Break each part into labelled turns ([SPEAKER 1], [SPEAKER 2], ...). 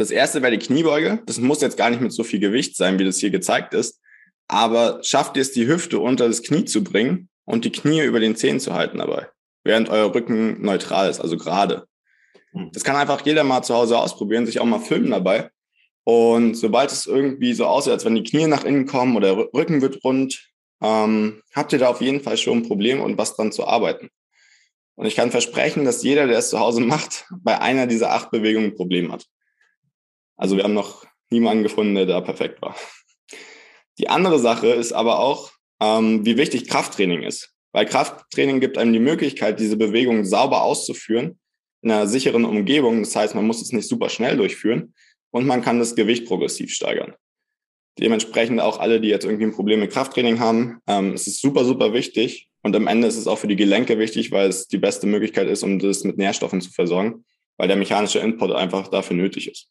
[SPEAKER 1] Das erste wäre die Kniebeuge. Das muss jetzt gar nicht mit so viel Gewicht sein, wie das hier gezeigt ist. Aber schafft ihr es, die Hüfte unter das Knie zu bringen und die Knie über den Zehen zu halten dabei, während euer Rücken neutral ist, also gerade. Hm. Das kann einfach jeder mal zu Hause ausprobieren, sich auch mal filmen dabei. Und sobald es irgendwie so aussieht, als wenn die Knie nach innen kommen oder der Rücken wird rund, ähm, habt ihr da auf jeden Fall schon ein Problem und was dran zu arbeiten. Und ich kann versprechen, dass jeder, der es zu Hause macht, bei einer dieser acht Bewegungen ein Problem hat. Also wir haben noch niemanden gefunden, der da perfekt war. Die andere Sache ist aber auch, ähm, wie wichtig Krafttraining ist. Weil Krafttraining gibt einem die Möglichkeit, diese Bewegung sauber auszuführen in einer sicheren Umgebung. Das heißt, man muss es nicht super schnell durchführen und man kann das Gewicht progressiv steigern. Dementsprechend auch alle, die jetzt irgendwie ein Problem mit Krafttraining haben, ähm, es ist super, super wichtig. Und am Ende ist es auch für die Gelenke wichtig, weil es die beste Möglichkeit ist, um das mit Nährstoffen zu versorgen, weil der mechanische Input einfach dafür nötig ist.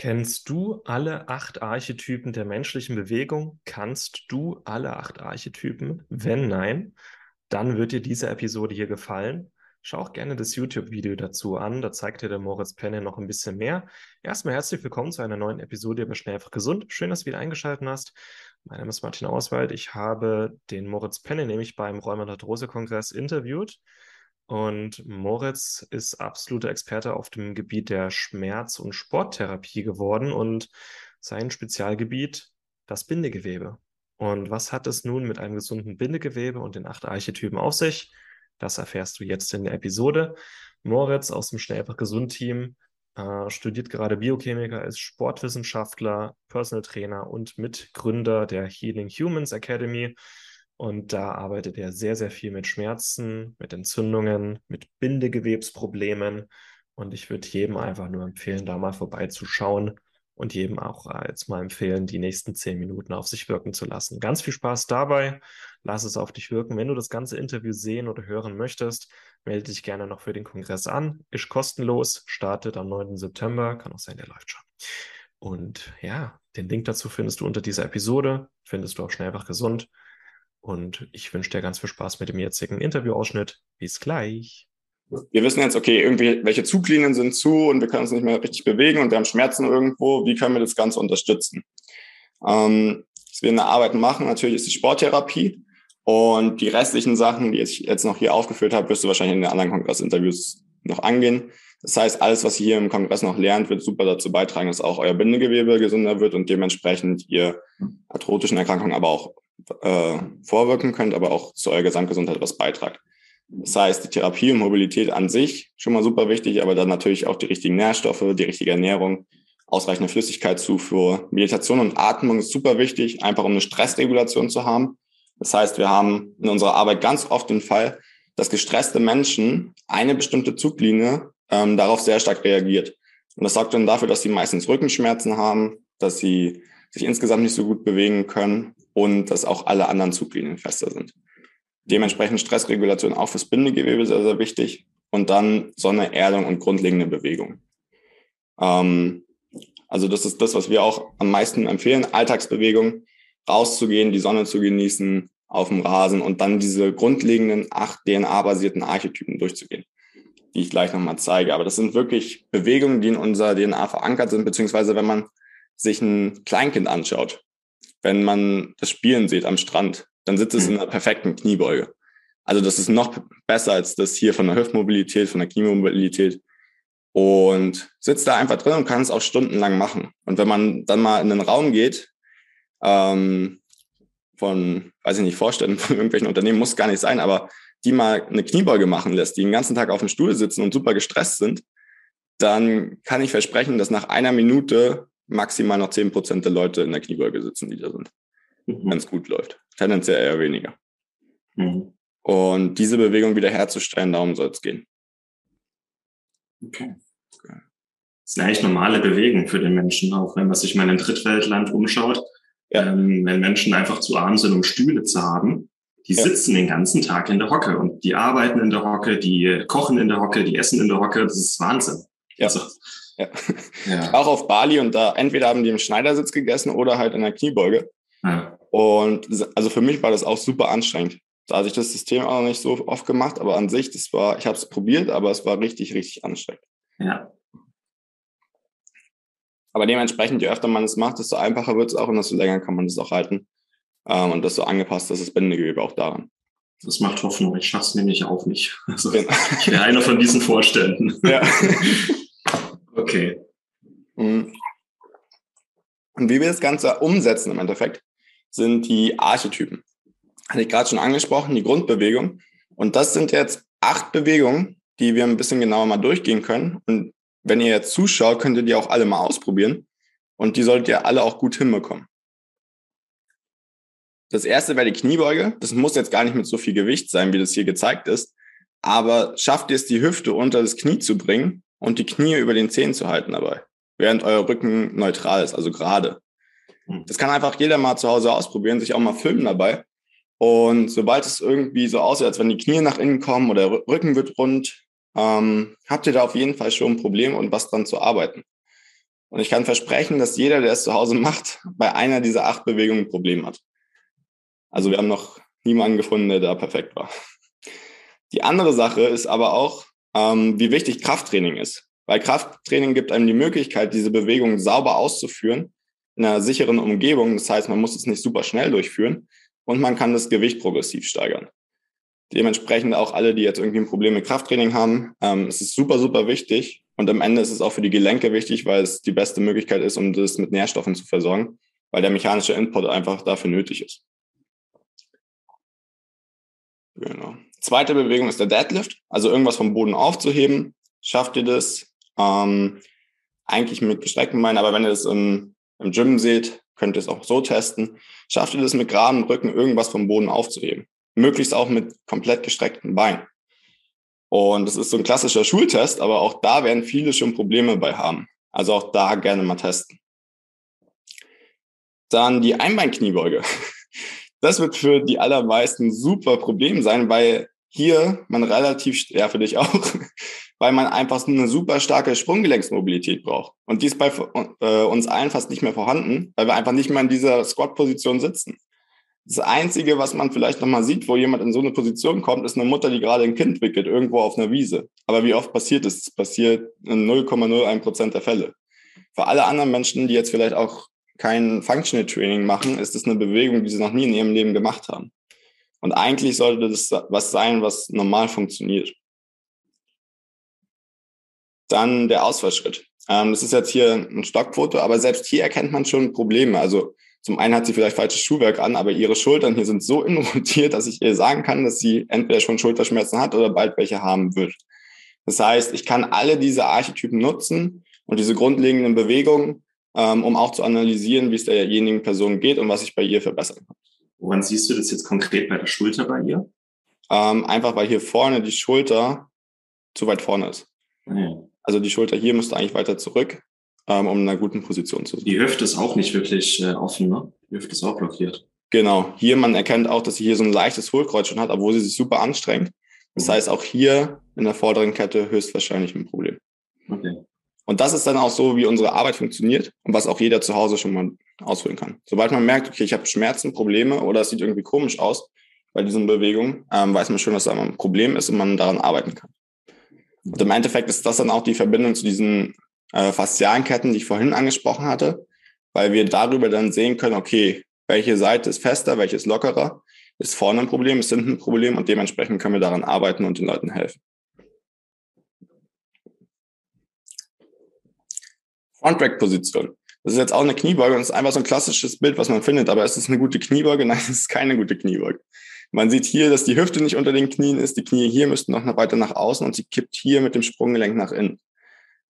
[SPEAKER 2] Kennst du alle acht Archetypen der menschlichen Bewegung? Kannst du alle acht Archetypen? Wenn nein, dann wird dir diese Episode hier gefallen. Schau auch gerne das YouTube-Video dazu an. Da zeigt dir der Moritz Penne noch ein bisschen mehr. Erstmal herzlich willkommen zu einer neuen Episode über Schnell einfach gesund. Schön, dass du wieder eingeschaltet hast. Mein Name ist Martin Auswald. Ich habe den Moritz Penne nämlich beim Rheumatorose-Kongress interviewt. Und Moritz ist absoluter Experte auf dem Gebiet der Schmerz- und Sporttherapie geworden und sein Spezialgebiet das Bindegewebe. Und was hat es nun mit einem gesunden Bindegewebe und den acht Archetypen auf sich? Das erfährst du jetzt in der Episode. Moritz aus dem Schnell einfach gesund Team äh, studiert gerade Biochemiker, ist Sportwissenschaftler, Personal Trainer und Mitgründer der Healing Humans Academy. Und da arbeitet er sehr, sehr viel mit Schmerzen, mit Entzündungen, mit Bindegewebsproblemen. Und ich würde jedem einfach nur empfehlen, da mal vorbeizuschauen und jedem auch äh, jetzt mal empfehlen, die nächsten zehn Minuten auf sich wirken zu lassen. Ganz viel Spaß dabei. Lass es auf dich wirken. Wenn du das ganze Interview sehen oder hören möchtest, melde dich gerne noch für den Kongress an. Ist kostenlos, startet am 9. September. Kann auch sein, der läuft schon. Und ja, den Link dazu findest du unter dieser Episode. Findest du auch schnell einfach gesund. Und ich wünsche dir ganz viel Spaß mit dem jetzigen Interviewausschnitt. Bis gleich
[SPEAKER 1] wir wissen jetzt, okay, irgendwie, welche Zuglinien sind zu und wir können uns nicht mehr richtig bewegen und wir haben Schmerzen irgendwo. Wie können wir das Ganze unterstützen? Ähm, was wir in der Arbeit machen, natürlich ist die Sporttherapie. Und die restlichen Sachen, die ich jetzt noch hier aufgeführt habe, wirst du wahrscheinlich in den anderen Kongressinterviews noch angehen. Das heißt, alles, was ihr hier im Kongress noch lernt, wird super dazu beitragen, dass auch euer Bindegewebe gesünder wird und dementsprechend ihr arthrotischen Erkrankungen aber auch äh, vorwirken könnt, aber auch zu eurer Gesamtgesundheit was beitragt. Das heißt, die Therapie und Mobilität an sich schon mal super wichtig, aber dann natürlich auch die richtigen Nährstoffe, die richtige Ernährung, ausreichende Flüssigkeitszufuhr. Meditation und Atmung ist super wichtig, einfach um eine Stressregulation zu haben. Das heißt, wir haben in unserer Arbeit ganz oft den Fall, dass gestresste Menschen eine bestimmte Zuglinie ähm, darauf sehr stark reagiert. Und das sorgt dann dafür, dass sie meistens Rückenschmerzen haben, dass sie sich insgesamt nicht so gut bewegen können und dass auch alle anderen Zuglinien fester sind. Dementsprechend Stressregulation auch fürs Bindegewebe sehr, sehr wichtig. Und dann Sonne, Erdung und grundlegende Bewegung. Ähm, also das ist das, was wir auch am meisten empfehlen. Alltagsbewegung, rauszugehen, die Sonne zu genießen, auf dem Rasen und dann diese grundlegenden acht DNA-basierten Archetypen durchzugehen, die ich gleich nochmal zeige. Aber das sind wirklich Bewegungen, die in unserer DNA verankert sind, beziehungsweise wenn man sich ein Kleinkind anschaut, wenn man das Spielen sieht am Strand, dann sitzt es in einer perfekten Kniebeuge. Also das ist noch besser als das hier von der Hüftmobilität, von der Kniemobilität. Und sitzt da einfach drin und kann es auch stundenlang machen. Und wenn man dann mal in den Raum geht, ähm, von, weiß ich nicht, Vorständen von irgendwelchen Unternehmen, muss gar nicht sein, aber die mal eine Kniebeuge machen lässt, die den ganzen Tag auf dem Stuhl sitzen und super gestresst sind, dann kann ich versprechen, dass nach einer Minute maximal noch zehn Prozent der Leute in der Kniebeuge sitzen, die da sind mhm. wenn es gut läuft. Tendenziell eher weniger. Mhm. Und diese Bewegung wiederherzustellen, darum soll es gehen.
[SPEAKER 3] Okay. Das ist eine echt normale Bewegung für den Menschen, auch wenn man sich mal in einem Drittweltland umschaut.
[SPEAKER 4] ja. ähm, wenn Menschen einfach zu arm sind, um Stühle zu haben. Die ja. sitzen den ganzen Tag in der Hocke und die arbeiten in der Hocke, die kochen in der Hocke, die essen in der Hocke. Das ist Wahnsinn.
[SPEAKER 1] Ja. Also, ja. ja. Auch auf Bali und da entweder haben die im Schneidersitz gegessen oder halt in der Kniebeuge. Ja. Und also für mich war das auch super anstrengend. Da hatte ich das System auch noch nicht so oft gemacht, aber an sich, das war, ich habe es probiert, aber es war richtig, richtig anstrengend.
[SPEAKER 4] Ja.
[SPEAKER 1] Aber dementsprechend, je öfter man es macht, desto einfacher wird es auch und desto länger kann man es auch halten. Ähm, und desto angepasst ist das Bindegewebe auch daran.
[SPEAKER 4] Das macht Hoffnung. Ich schaffe es nämlich auch nicht. Also, genau. Ich wäre einer von diesen Vorständen. Ja. okay.
[SPEAKER 1] Mhm. Und wie wir das Ganze umsetzen im Endeffekt, sind die Archetypen. Hatte ich gerade schon angesprochen, die Grundbewegung. Und das sind jetzt acht Bewegungen, die wir ein bisschen genauer mal durchgehen können. Und wenn ihr jetzt zuschaut, könnt ihr die auch alle mal ausprobieren. Und die solltet ihr alle auch gut hinbekommen. Das erste wäre die Kniebeuge. Das muss jetzt gar nicht mit so viel Gewicht sein, wie das hier gezeigt ist. Aber schafft ihr es, die Hüfte unter das Knie zu bringen und die Knie über den Zehen zu halten dabei, während euer Rücken neutral ist, also gerade. Hm. Das kann einfach jeder mal zu Hause ausprobieren, sich auch mal filmen dabei. Und sobald es irgendwie so aussieht, als wenn die Knie nach innen kommen oder der Rücken wird rund, ähm, habt ihr da auf jeden Fall schon ein Problem und was dran zu arbeiten. Und ich kann versprechen, dass jeder, der es zu Hause macht, bei einer dieser acht Bewegungen ein Problem hat. Also wir haben noch niemanden gefunden, der da perfekt war. Die andere Sache ist aber auch, ähm, wie wichtig Krafttraining ist. Weil Krafttraining gibt einem die Möglichkeit, diese Bewegung sauber auszuführen in einer sicheren Umgebung. Das heißt, man muss es nicht super schnell durchführen und man kann das Gewicht progressiv steigern. Dementsprechend auch alle, die jetzt irgendwie ein Problem mit Krafttraining haben, ähm, es ist super, super wichtig. Und am Ende ist es auch für die Gelenke wichtig, weil es die beste Möglichkeit ist, um das mit Nährstoffen zu versorgen, weil der mechanische Input einfach dafür nötig ist. Genau. Zweite Bewegung ist der Deadlift, also irgendwas vom Boden aufzuheben. Schafft ihr das? Ähm, eigentlich mit gestreckten Beinen, aber wenn ihr das im, im Gym seht, könnt ihr es auch so testen. Schafft ihr das mit geradem Rücken, irgendwas vom Boden aufzuheben? Möglichst auch mit komplett gestreckten Beinen. Und das ist so ein klassischer Schultest, aber auch da werden viele schon Probleme bei haben. Also auch da gerne mal testen. Dann die Einbeinkniebeuge. Das wird für die allermeisten super Problem sein, weil hier man relativ, ja für dich auch, weil man einfach eine super starke Sprunggelenksmobilität braucht. Und die ist bei äh, uns allen fast nicht mehr vorhanden, weil wir einfach nicht mehr in dieser Squat-Position sitzen. Das Einzige, was man vielleicht nochmal sieht, wo jemand in so eine Position kommt, ist eine Mutter, die gerade ein Kind wickelt, irgendwo auf einer Wiese. Aber wie oft passiert es? Es passiert in 0,01 Prozent der Fälle. Für alle anderen Menschen, die jetzt vielleicht auch kein Functional Training machen, ist es eine Bewegung, die sie noch nie in ihrem Leben gemacht haben. Und eigentlich sollte das was sein, was normal funktioniert. Dann der Ausfallschritt. Ähm, das ist jetzt hier ein Stockfoto, aber selbst hier erkennt man schon Probleme. Also zum einen hat sie vielleicht falsches Schuhwerk an, aber ihre Schultern hier sind so inrotiert, dass ich ihr sagen kann, dass sie entweder schon Schulterschmerzen hat oder bald welche haben wird. Das heißt, ich kann alle diese Archetypen nutzen und diese grundlegenden Bewegungen ähm, um auch zu analysieren, wie es derjenigen Person geht und was ich bei ihr verbessern kann.
[SPEAKER 4] Woran siehst du das jetzt konkret bei der Schulter bei ihr?
[SPEAKER 1] Ähm, einfach weil hier vorne die Schulter zu weit vorne ist. Ja. Also die Schulter hier müsste eigentlich weiter zurück, ähm, um in einer guten Position zu sein.
[SPEAKER 4] Die Hüfte ist auch nicht wirklich äh, offen, ne? Die Hüfte ist auch blockiert.
[SPEAKER 1] Genau. Hier, man erkennt auch, dass sie hier so ein leichtes Hohlkreuz schon hat, obwohl sie sich super anstrengt. Das mhm. heißt, auch hier in der vorderen Kette höchstwahrscheinlich ein Problem. Okay. Und das ist dann auch so, wie unsere Arbeit funktioniert und was auch jeder zu Hause schon mal ausführen kann. Sobald man merkt, okay, ich habe Schmerzen, Probleme oder es sieht irgendwie komisch aus bei diesen Bewegungen, ähm, weiß man schon, dass da ein Problem ist und man daran arbeiten kann. Und im Endeffekt ist das dann auch die Verbindung zu diesen äh, faszialen Ketten, die ich vorhin angesprochen hatte, weil wir darüber dann sehen können, okay, welche Seite ist fester, welche ist lockerer, ist vorne ein Problem, ist hinten ein Problem und dementsprechend können wir daran arbeiten und den Leuten helfen. Frontrack-Position. Das ist jetzt auch eine Kniebeuge und ist einfach so ein klassisches Bild, was man findet. Aber ist es eine gute Kniebeuge? Nein, es ist keine gute Kniebeuge. Man sieht hier, dass die Hüfte nicht unter den Knien ist. Die Knie hier müssten noch weiter nach außen und sie kippt hier mit dem Sprunggelenk nach innen.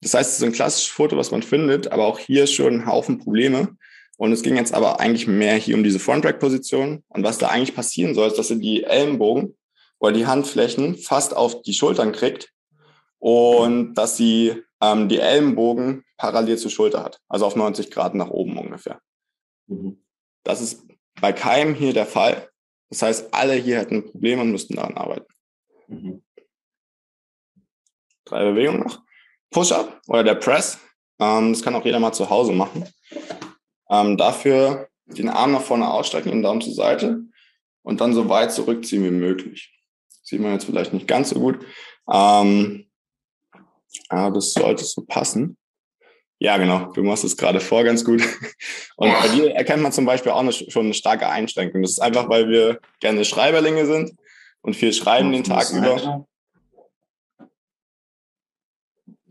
[SPEAKER 1] Das heißt, es ist ein klassisches Foto, was man findet, aber auch hier schon ein Haufen Probleme. Und es ging jetzt aber eigentlich mehr hier um diese Frontrack-Position. Und was da eigentlich passieren soll, ist, dass ihr die Ellenbogen oder die Handflächen fast auf die Schultern kriegt und dass sie ähm, die Ellenbogen parallel zur Schulter hat, also auf 90 Grad nach oben ungefähr. Mhm. Das ist bei keinem hier der Fall. Das heißt, alle hier hätten Probleme und müssten daran arbeiten. Mhm. Drei Bewegungen noch. Push-Up oder der Press. Ähm, das kann auch jeder mal zu Hause machen. Ähm, dafür den Arm nach vorne ausstrecken, den Daumen zur Seite und dann so weit zurückziehen wie möglich. sieht man jetzt vielleicht nicht ganz so gut. Ähm, aber das sollte so passen. Ja, genau. Du machst es gerade vor ganz gut. Und bei dir erkennt man zum Beispiel auch eine, schon eine starke Einschränkung. Das ist einfach, weil wir gerne Schreiberlinge sind und viel schreiben den Tag über.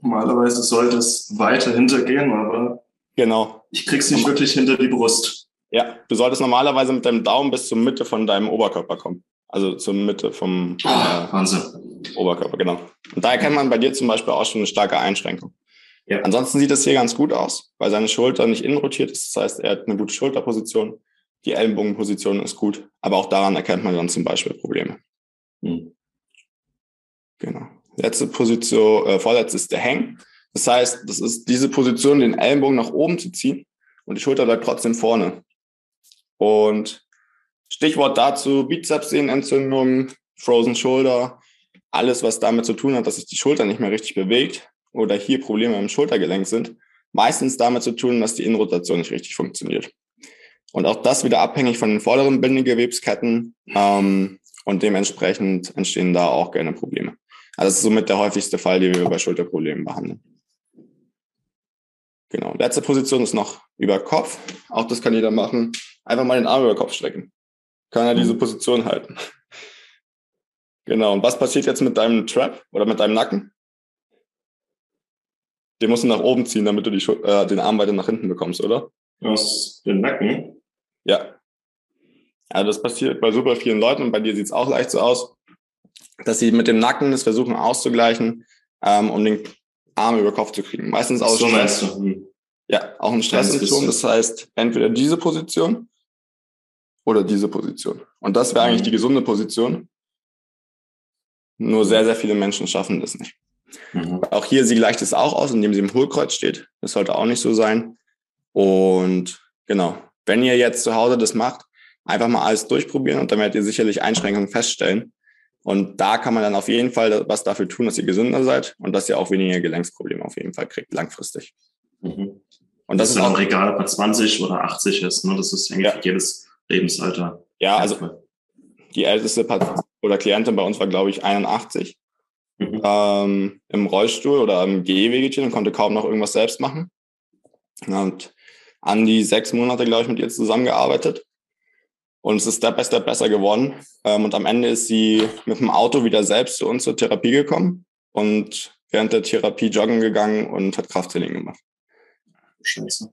[SPEAKER 3] Normalerweise sollte es weiter hintergehen, aber
[SPEAKER 1] genau.
[SPEAKER 3] ich krieg's nicht wirklich hinter die Brust.
[SPEAKER 1] Ja, du solltest normalerweise mit deinem Daumen bis zur Mitte von deinem Oberkörper kommen. Also zur Mitte vom
[SPEAKER 3] oh, äh, Wahnsinn.
[SPEAKER 1] Oberkörper, genau. Und da erkennt man bei dir zum Beispiel auch schon eine starke Einschränkung. Ja. Ansonsten sieht es hier ganz gut aus, weil seine Schulter nicht innen rotiert ist. Das heißt, er hat eine gute Schulterposition. Die Ellenbogenposition ist gut. Aber auch daran erkennt man dann zum Beispiel Probleme. Hm. Genau. Letzte Position, äh, vorletzte ist der Hang. Das heißt, das ist diese Position, den Ellenbogen nach oben zu ziehen und die Schulter bleibt trotzdem vorne. Und Stichwort dazu Bizepssehnenentzündung, Frozen Shoulder, alles, was damit zu tun hat, dass sich die Schulter nicht mehr richtig bewegt oder hier Probleme im Schultergelenk sind, meistens damit zu tun, dass die Innenrotation nicht richtig funktioniert. Und auch das wieder abhängig von den vorderen Bindegewebsketten ähm, und dementsprechend entstehen da auch gerne Probleme. Also das ist somit der häufigste Fall, den wir bei Schulterproblemen behandeln. Genau. Letzte Position ist noch über Kopf. Auch das kann jeder machen. Einfach mal den Arm über Kopf strecken. Kann er diese Position halten. Genau. Und was passiert jetzt mit deinem Trap oder mit deinem Nacken? Den musst du nach oben ziehen, damit du die, äh, den Arm weiter nach hinten bekommst, oder?
[SPEAKER 3] Aus dem Nacken?
[SPEAKER 1] Ja. Also das passiert bei super vielen Leuten und bei dir sieht es auch leicht so aus, dass sie mit dem Nacken das versuchen auszugleichen, ähm, um den Arm über Kopf zu kriegen. Meistens aus
[SPEAKER 3] so Stress. Hm.
[SPEAKER 1] Ja, auch ein Stresssymptom. Das heißt, entweder diese Position oder diese Position. Und das wäre eigentlich mhm. die gesunde Position. Nur sehr, sehr viele Menschen schaffen das nicht. Mhm. Auch hier, sie gleicht es auch aus, indem sie im Hohlkreuz steht. Das sollte auch nicht so sein. Und genau, wenn ihr jetzt zu Hause das macht, einfach mal alles durchprobieren und dann werdet ihr sicherlich Einschränkungen feststellen. Und da kann man dann auf jeden Fall was dafür tun, dass ihr gesünder seid und dass ihr auch weniger Gelenksprobleme auf jeden Fall kriegt, langfristig.
[SPEAKER 3] Mhm. Und das, das ist auch egal, ob man 20 oder 80 ist. Ne? Das ist eigentlich ja. jedes Lebensalter.
[SPEAKER 1] Ja, also die älteste Pat oder Klientin bei uns war, glaube ich, 81 mhm. ähm, im Rollstuhl oder im Gehwegelchen und konnte kaum noch irgendwas selbst machen. Und an die sechs Monate, glaube ich, mit ihr zusammengearbeitet. Und es ist Step by Step besser geworden. Ähm, und am Ende ist sie mit dem Auto wieder selbst zu uns zur Therapie gekommen und während der Therapie joggen gegangen und hat Krafttraining gemacht.
[SPEAKER 3] Scheiße.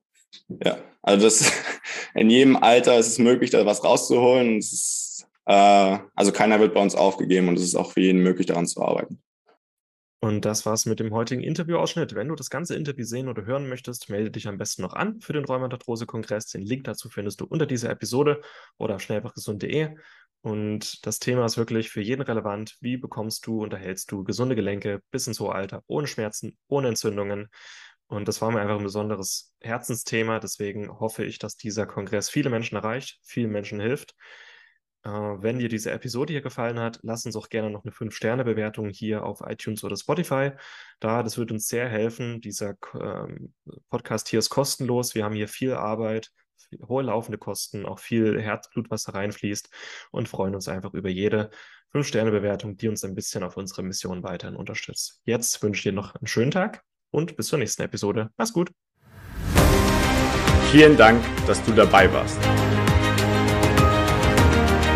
[SPEAKER 1] Ja, also das in jedem Alter ist es möglich, da was rauszuholen. Ist, äh, also keiner wird bei uns aufgegeben und es ist auch für jeden möglich, daran zu arbeiten.
[SPEAKER 2] Und das war's mit dem heutigen Interviewausschnitt. Wenn du das ganze Interview sehen oder hören möchtest, melde dich am besten noch an für den Rheumatarthrose-Kongress. Den Link dazu findest du unter dieser Episode oder auf schnellfachgesund.de. Und das Thema ist wirklich für jeden relevant. Wie bekommst du, unterhältst du gesunde Gelenke bis ins hohe Alter, ohne Schmerzen, ohne Entzündungen? Und das war mir einfach ein besonderes Herzensthema. Deswegen hoffe ich, dass dieser Kongress viele Menschen erreicht, vielen Menschen hilft. Äh, wenn dir diese Episode hier gefallen hat, lass uns auch gerne noch eine 5-Sterne-Bewertung hier auf iTunes oder Spotify. Da, das wird uns sehr helfen. Dieser ähm, Podcast hier ist kostenlos. Wir haben hier viel Arbeit, hohe laufende Kosten, auch viel Herzblut, was da reinfließt und freuen uns einfach über jede 5-Sterne-Bewertung, die uns ein bisschen auf unsere Mission weiterhin unterstützt. Jetzt wünsche ich dir noch einen schönen Tag und bis zur nächsten Episode. Mach's gut.
[SPEAKER 1] Vielen Dank, dass du dabei warst.